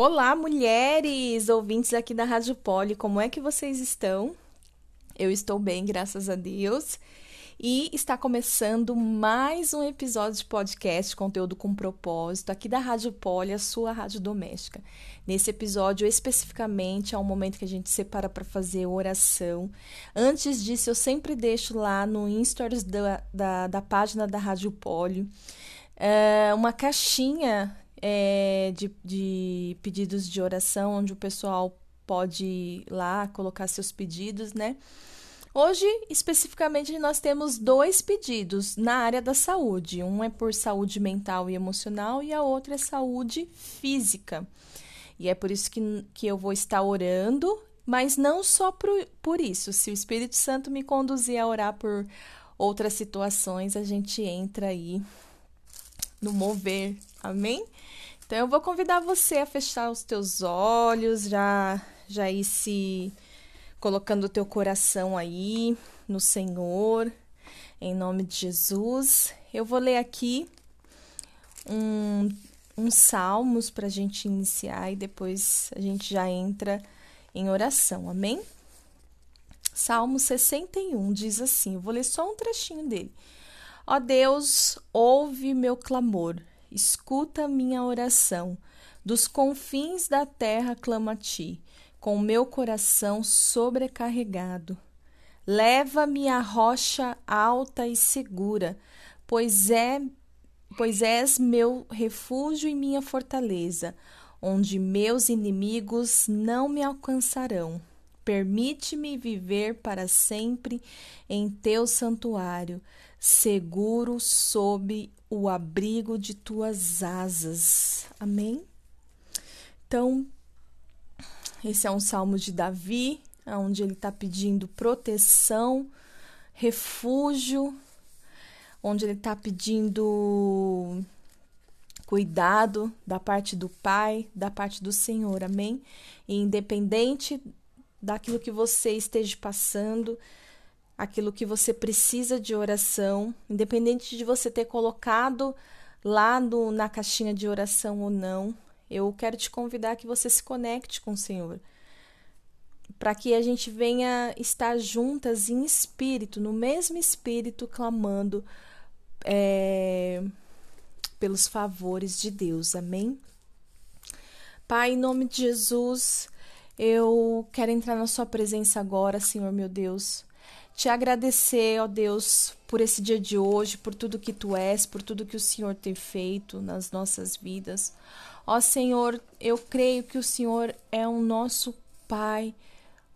Olá, mulheres, ouvintes aqui da Rádio Poli, como é que vocês estão? Eu estou bem, graças a Deus. E está começando mais um episódio de podcast, conteúdo com propósito, aqui da Rádio Poli, a sua rádio doméstica. Nesse episódio, especificamente, é um momento que a gente separa para fazer oração. Antes disso, eu sempre deixo lá no Instagram da, da, da página da Rádio Poli é, uma caixinha é, de, de pedidos de oração, onde o pessoal pode ir lá colocar seus pedidos, né? Hoje, especificamente, nós temos dois pedidos na área da saúde. Um é por saúde mental e emocional e a outra é saúde física. E é por isso que, que eu vou estar orando, mas não só por, por isso. Se o Espírito Santo me conduzir a orar por outras situações, a gente entra aí no mover. Amém? Então eu vou convidar você a fechar os teus olhos, já já ir se colocando o teu coração aí no Senhor, em nome de Jesus. Eu vou ler aqui um, um salmos para a gente iniciar e depois a gente já entra em oração, amém? Salmo 61 diz assim: eu vou ler só um trechinho dele. Ó Deus, ouve meu clamor, escuta minha oração. Dos confins da terra clamo a ti com meu coração sobrecarregado. Leva-me à rocha alta e segura, pois é pois és meu refúgio e minha fortaleza, onde meus inimigos não me alcançarão. Permite-me viver para sempre em teu santuário, seguro sob o abrigo de tuas asas. Amém? Então, esse é um salmo de Davi, onde ele está pedindo proteção, refúgio, onde ele está pedindo cuidado da parte do Pai, da parte do Senhor, amém? E independente daquilo que você esteja passando, aquilo que você precisa de oração, independente de você ter colocado lá no, na caixinha de oração ou não, eu quero te convidar que você se conecte com o Senhor. Para que a gente venha estar juntas em espírito, no mesmo espírito, clamando é, pelos favores de Deus. Amém? Pai, em nome de Jesus, eu quero entrar na Sua presença agora, Senhor meu Deus. Te agradecer, ó Deus, por esse dia de hoje, por tudo que Tu és, por tudo que o Senhor tem feito nas nossas vidas. Ó Senhor, eu creio que o Senhor é o nosso Pai,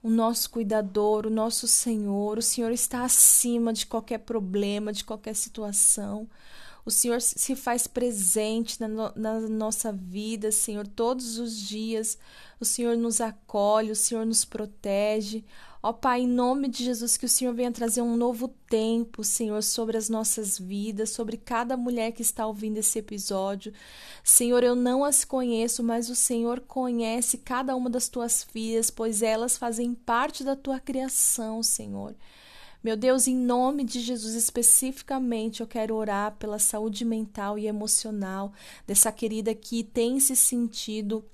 o nosso cuidador, o nosso Senhor. O Senhor está acima de qualquer problema, de qualquer situação. O Senhor se faz presente na, no, na, nossa vida, Senhor, todos os dias. O Senhor nos acolhe, o Senhor nos protege. Ó Pai, em nome de Jesus, que o Senhor venha trazer um novo tempo, Senhor, sobre as nossas vidas, sobre cada mulher que está ouvindo esse episódio. Senhor, eu não as conheço, mas o Senhor conhece cada uma das tuas filhas, pois elas fazem parte da tua criação, Senhor. Meu Deus, em nome de Jesus especificamente, eu quero orar pela saúde mental e emocional dessa querida que tem se sentido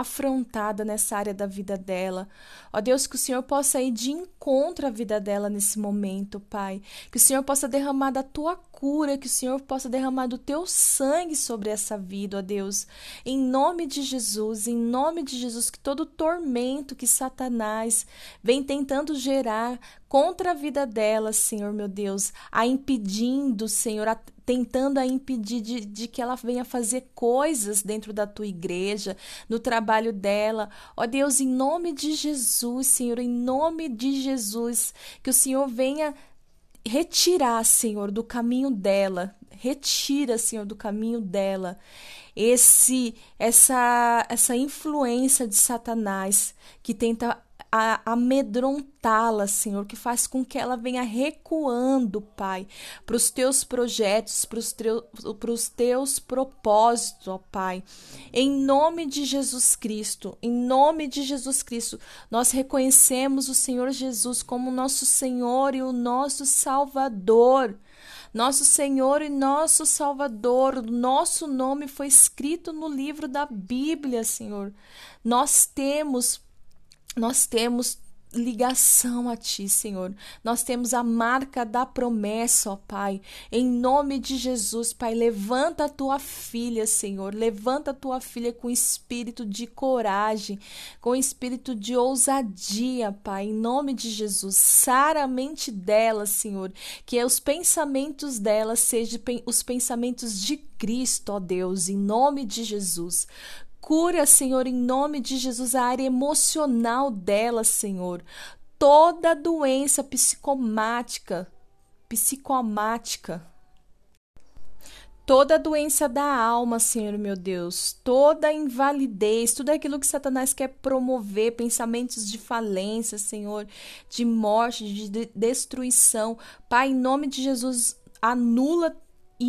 afrontada nessa área da vida dela. Ó Deus, que o Senhor possa ir de encontro à vida dela nesse momento, Pai. Que o Senhor possa derramar da tua cura, que o Senhor possa derramar do teu sangue sobre essa vida, ó Deus. Em nome de Jesus, em nome de Jesus, que todo tormento que Satanás vem tentando gerar contra a vida dela, Senhor meu Deus, a impedindo, Senhor, a tentando a impedir de, de, que ela venha fazer coisas dentro da tua igreja, no trabalho dela. Ó Deus, em nome de Jesus, Senhor, em nome de Jesus, que o Senhor venha retirar, Senhor, do caminho dela. Retira, Senhor, do caminho dela esse essa essa influência de Satanás que tenta amedrontá-la, Senhor, que faz com que ela venha recuando, Pai, para os teus projetos, para os teus propósitos, ó Pai. Em nome de Jesus Cristo, em nome de Jesus Cristo, nós reconhecemos o Senhor Jesus como nosso Senhor e o nosso Salvador nosso Senhor e nosso Salvador. Nosso nome foi escrito no livro da Bíblia, Senhor. Nós temos nós temos ligação a Ti, Senhor. Nós temos a marca da promessa, ó Pai. Em nome de Jesus, Pai, levanta a Tua filha, Senhor. Levanta a Tua filha com espírito de coragem, com espírito de ousadia, Pai. Em nome de Jesus, sara a mente dela, Senhor. Que os pensamentos dela sejam os pensamentos de Cristo, ó Deus, em nome de Jesus. Cura, Senhor, em nome de Jesus, a área emocional dela, Senhor. Toda doença psicomática, psicomática, toda doença da alma, Senhor meu Deus, toda invalidez, tudo aquilo que Satanás quer promover, pensamentos de falência, Senhor, de morte, de destruição. Pai, em nome de Jesus, anula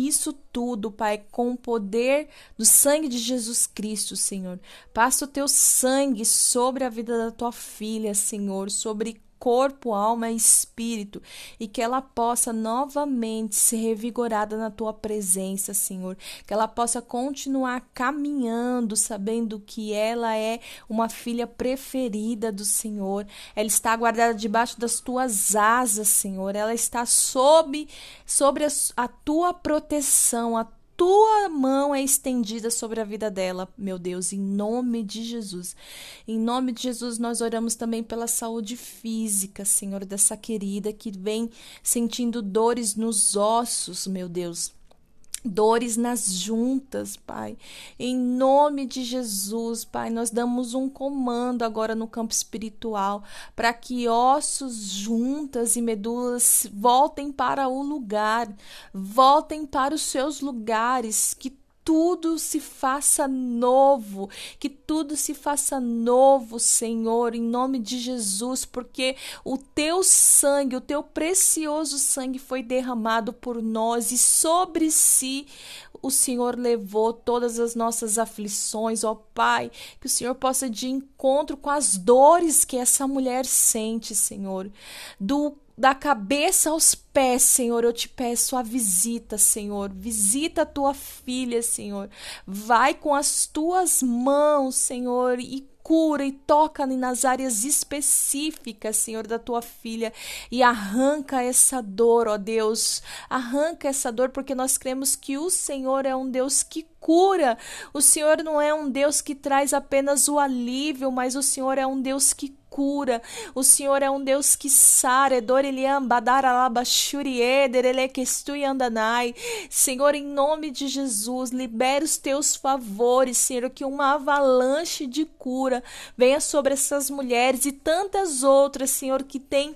isso tudo, Pai, com o poder do sangue de Jesus Cristo, Senhor. Passa o teu sangue sobre a vida da tua filha, Senhor, sobre corpo, alma e espírito, e que ela possa novamente ser revigorada na tua presença, Senhor. Que ela possa continuar caminhando, sabendo que ela é uma filha preferida do Senhor. Ela está guardada debaixo das tuas asas, Senhor. Ela está sob sobre a, a tua proteção, a tua mão é estendida sobre a vida dela, meu Deus, em nome de Jesus. Em nome de Jesus, nós oramos também pela saúde física, Senhor, dessa querida que vem sentindo dores nos ossos, meu Deus dores nas juntas, Pai. Em nome de Jesus, Pai, nós damos um comando agora no campo espiritual para que ossos, juntas e medulas voltem para o lugar, voltem para os seus lugares, que tudo se faça novo, que tudo se faça novo, Senhor, em nome de Jesus, porque o teu sangue, o teu precioso sangue foi derramado por nós e sobre si o Senhor levou todas as nossas aflições, ó Pai, que o Senhor possa de encontro com as dores que essa mulher sente, Senhor, do da cabeça aos pés, Senhor, eu te peço a visita, Senhor. Visita a tua filha, Senhor. Vai com as tuas mãos, Senhor, e cura e toca nas áreas específicas, Senhor, da tua filha e arranca essa dor, ó Deus. Arranca essa dor porque nós cremos que o Senhor é um Deus que cura. O Senhor não é um Deus que traz apenas o alívio, mas o Senhor é um Deus que cura. O Senhor é um Deus que sara. Senhor, em nome de Jesus, libere os teus favores, Senhor, que uma avalanche de cura venha sobre essas mulheres e tantas outras, Senhor, que têm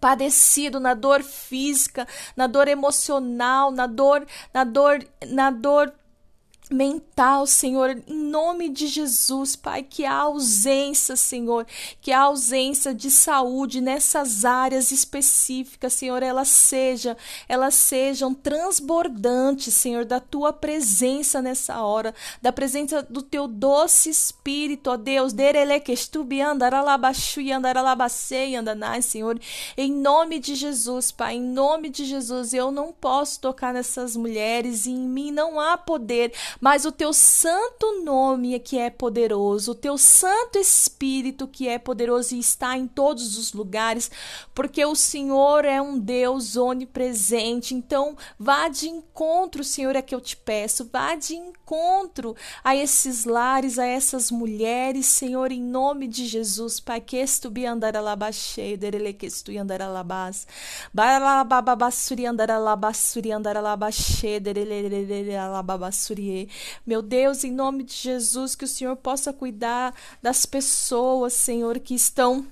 padecido na dor física, na dor emocional, na dor, na dor, na dor mental, Senhor, em nome de Jesus, Pai, que a ausência, Senhor, que a ausência de saúde nessas áreas específicas, Senhor, elas seja, elas sejam transbordantes, Senhor, da tua presença nessa hora, da presença do teu doce espírito, ó Deus, andanai, Senhor, em nome de Jesus, Pai, em nome de Jesus, eu não posso tocar nessas mulheres e em mim não há poder mas o teu santo nome é que é poderoso, o teu santo espírito que é poderoso e está em todos os lugares, porque o Senhor é um Deus onipresente. Então, vá de encontro, Senhor, é que eu te peço, vá de encontro a esses lares, a essas mulheres, Senhor, em nome de Jesus, Pai, que estubi andar alabaxei, derele que estu andar alabás, baralababassuri andar alabassuri andar alabaxei, derele alababassuri meu Deus, em nome de Jesus, que o Senhor possa cuidar das pessoas, Senhor, que estão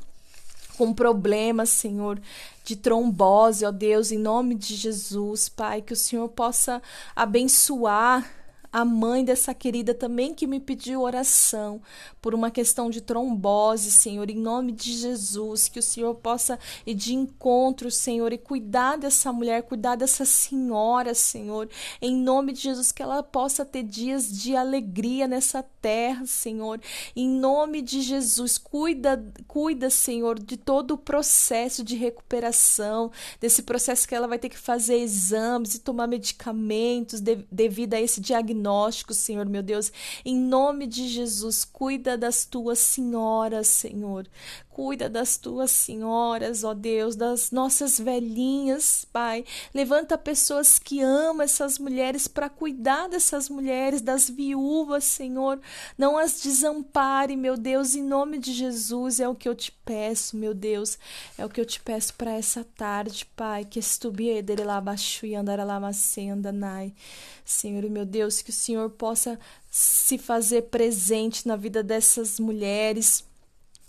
com problemas, Senhor, de trombose, ó Deus, em nome de Jesus, Pai, que o Senhor possa abençoar a mãe dessa querida também que me pediu oração por uma questão de trombose, Senhor, em nome de Jesus, que o Senhor possa ir de encontro, Senhor, e cuidar dessa mulher, cuidar dessa senhora, Senhor, em nome de Jesus, que ela possa ter dias de alegria nessa terra, Senhor, em nome de Jesus, cuida, cuida, Senhor, de todo o processo de recuperação, desse processo que ela vai ter que fazer exames e tomar medicamentos de, devido a esse diagnóstico diagnósticos, Senhor meu Deus. Em nome de Jesus, cuida das tuas senhoras, Senhor. Cuida das tuas senhoras, ó Deus, das nossas velhinhas, Pai. Levanta pessoas que amam essas mulheres para cuidar dessas mulheres, das viúvas, Senhor. Não as desampare, meu Deus, em nome de Jesus. É o que eu te peço, meu Deus. É o que eu te peço para essa tarde, Pai. Que estubiedere lá baixo e andar lá nai. Senhor, meu Deus, que o Senhor possa se fazer presente na vida dessas mulheres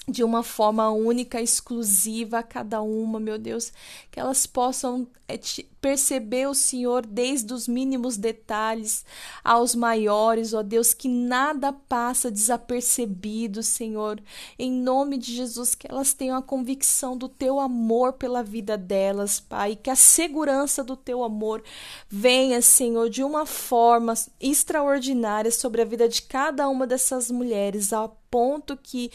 de uma forma única, exclusiva a cada uma, meu Deus, que elas possam é, perceber o Senhor desde os mínimos detalhes aos maiores, ó Deus, que nada passa desapercebido, Senhor, em nome de Jesus, que elas tenham a convicção do teu amor pela vida delas, Pai, que a segurança do teu amor venha, Senhor, de uma forma extraordinária sobre a vida de cada uma dessas mulheres, a ponto que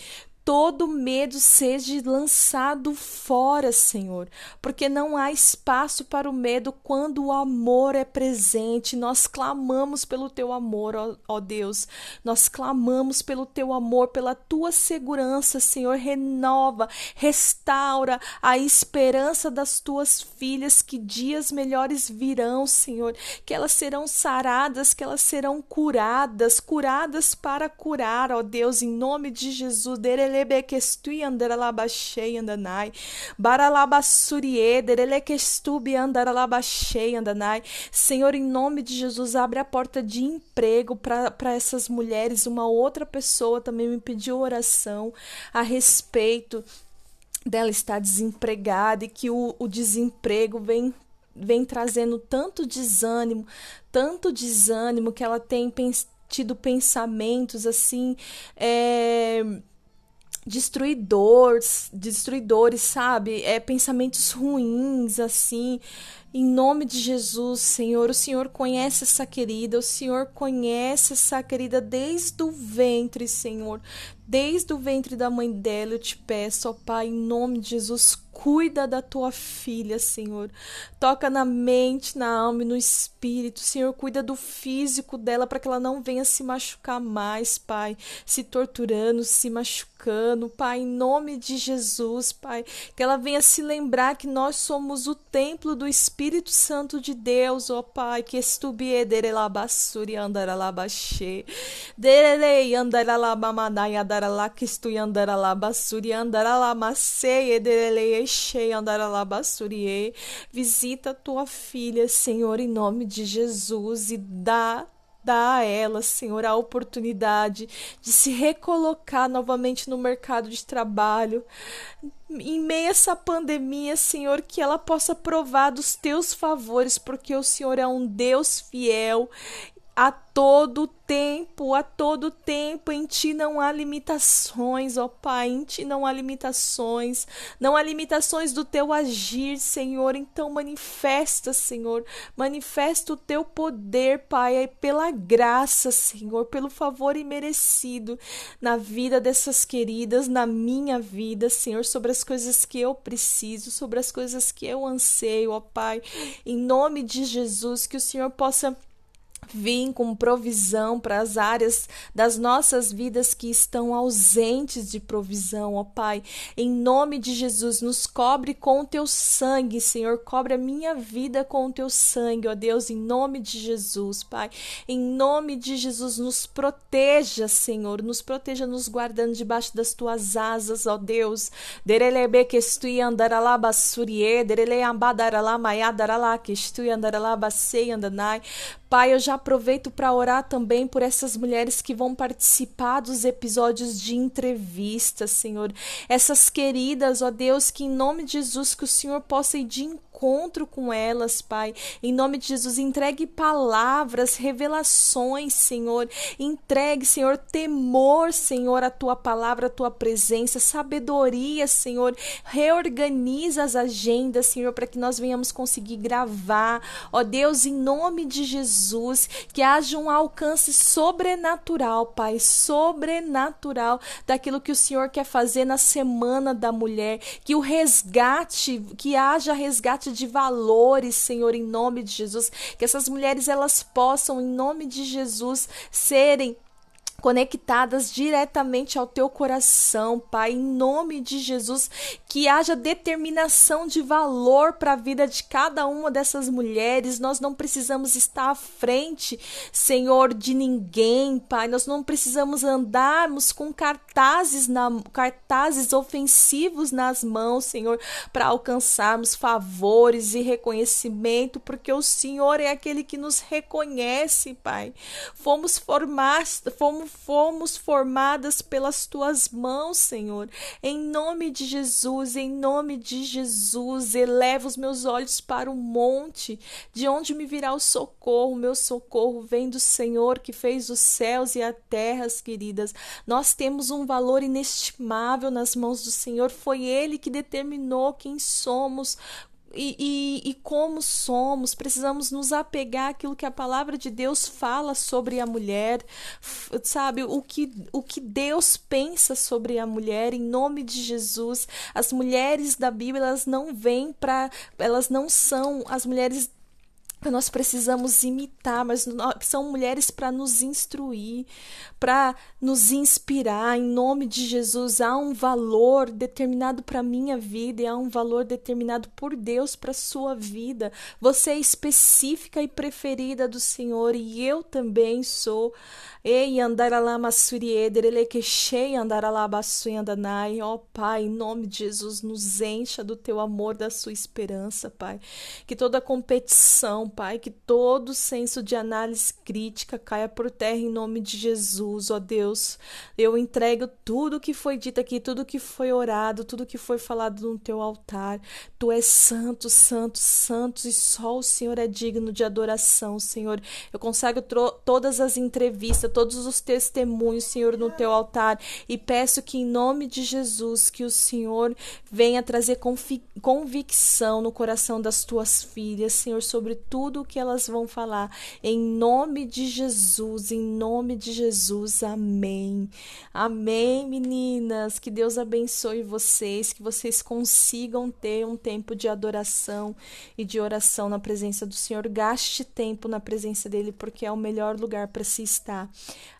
todo medo seja lançado fora, Senhor, porque não há espaço para o medo quando o amor é presente. Nós clamamos pelo teu amor, ó, ó Deus. Nós clamamos pelo teu amor, pela tua segurança, Senhor. Renova, restaura a esperança das tuas filhas, que dias melhores virão, Senhor, que elas serão saradas, que elas serão curadas, curadas para curar, ó Deus, em nome de Jesus. Derele lebequestui andaralabachei andanai. Baralabassurie, derelequestubi andaralabachei andanai. Senhor, em nome de Jesus, abre a porta de emprego para essas mulheres. Uma outra pessoa também me pediu oração a respeito dela estar desempregada e que o, o desemprego vem vem trazendo tanto desânimo, tanto desânimo que ela tem pens tido pensamentos assim é, destruidores, destruidores, sabe? É pensamentos ruins assim. Em nome de Jesus, Senhor, o Senhor conhece essa querida, o Senhor conhece essa querida desde o ventre, Senhor. Desde o ventre da mãe dela, eu te peço, ó Pai, em nome de Jesus, cuida da tua filha, Senhor. Toca na mente, na alma e no espírito, Senhor. Cuida do físico dela para que ela não venha se machucar mais, Pai. Se torturando, se machucando, Pai, em nome de Jesus, Pai. Que ela venha se lembrar que nós somos o templo do Espírito Santo de Deus, ó Pai. Que estubiedere labassuri andaralabaxê. Derelei andaralabamadai andarala kistu andarala basuri andarala masei ederele enchei andarala basuri visita tua filha Senhor em nome de Jesus e dá dá a ela, Senhor, a oportunidade de se recolocar novamente no mercado de trabalho. Em meio a essa pandemia, Senhor, que ela possa provar dos teus favores, porque o Senhor é um Deus fiel a todo tempo, a todo tempo, em ti não há limitações, ó Pai, em ti não há limitações, não há limitações do teu agir, Senhor. Então manifesta, Senhor, manifesta o teu poder, Pai, pela graça, Senhor, pelo favor imerecido na vida dessas queridas, na minha vida, Senhor, sobre as coisas que eu preciso, sobre as coisas que eu anseio, ó Pai, em nome de Jesus, que o Senhor possa Vim com provisão para as áreas das nossas vidas que estão ausentes de provisão, ó Pai. Em nome de Jesus, nos cobre com o teu sangue, Senhor. Cobre a minha vida com o teu sangue, ó Deus, em nome de Jesus, Pai. Em nome de Jesus, nos proteja, Senhor. Nos proteja, nos guardando debaixo das tuas asas, ó Deus. Derelebe que estui bassurie, derele que estui basei andanai. Pai, eu já aproveito para orar também por essas mulheres que vão participar dos episódios de entrevista, Senhor. Essas queridas, ó Deus, que em nome de Jesus, que o Senhor possa ir de encontro encontro com elas, Pai. Em nome de Jesus, entregue palavras, revelações, Senhor. Entregue, Senhor, temor, Senhor, a tua palavra, a tua presença, sabedoria, Senhor. Reorganiza as agendas, Senhor, para que nós venhamos conseguir gravar. Ó Deus, em nome de Jesus, que haja um alcance sobrenatural, Pai, sobrenatural daquilo que o Senhor quer fazer na semana da mulher, que o resgate, que haja resgate de valores, Senhor, em nome de Jesus, que essas mulheres elas possam em nome de Jesus serem conectadas diretamente ao teu coração, Pai, em nome de Jesus, que haja determinação de valor para a vida de cada uma dessas mulheres. Nós não precisamos estar à frente, Senhor, de ninguém, Pai. Nós não precisamos andarmos com cartazes na cartazes ofensivos nas mãos, Senhor, para alcançarmos favores e reconhecimento, porque o Senhor é aquele que nos reconhece, Pai. Fomos formados, fomos fomos formadas pelas tuas mãos, Senhor. Em nome de Jesus, em nome de Jesus, eleva os meus olhos para o monte, de onde me virá o socorro. Meu socorro vem do Senhor que fez os céus e a terra, queridas. Nós temos um valor inestimável nas mãos do Senhor. Foi Ele que determinou quem somos, e, e, e, como somos, precisamos nos apegar àquilo que a palavra de Deus fala sobre a mulher, sabe? O que, o que Deus pensa sobre a mulher, em nome de Jesus. As mulheres da Bíblia, elas não vêm para. Elas não são as mulheres nós precisamos imitar, mas são mulheres para nos instruir, para nos inspirar. Em nome de Jesus, há um valor determinado para a minha vida e há um valor determinado por Deus para a sua vida. Você é específica e preferida do Senhor e eu também sou. Ei, andaralama surieder, ele que cheia andaralabaçuendanai. Ó Pai, em nome de Jesus, nos encha do teu amor, da sua esperança, Pai. Que toda competição, Pai, que todo senso de análise crítica caia por terra em nome de Jesus, ó Deus. Eu entrego tudo que foi dito aqui, tudo que foi orado, tudo que foi falado no teu altar. Tu és santo, santo, santo e só o Senhor é digno de adoração, Senhor. Eu consagro todas as entrevistas, todos os testemunhos, Senhor, no teu altar e peço que em nome de Jesus que o Senhor venha trazer convicção no coração das tuas filhas, Senhor, sobre tudo o que elas vão falar. Em nome de Jesus, em nome de Jesus. Amém. Amém, meninas. Que Deus abençoe vocês, que vocês consigam ter um tempo de adoração e de oração na presença do Senhor. Gaste tempo na presença dele, porque é o melhor lugar para se estar.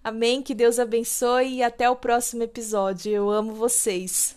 Amém. Que Deus abençoe e até o próximo episódio. Eu amo vocês.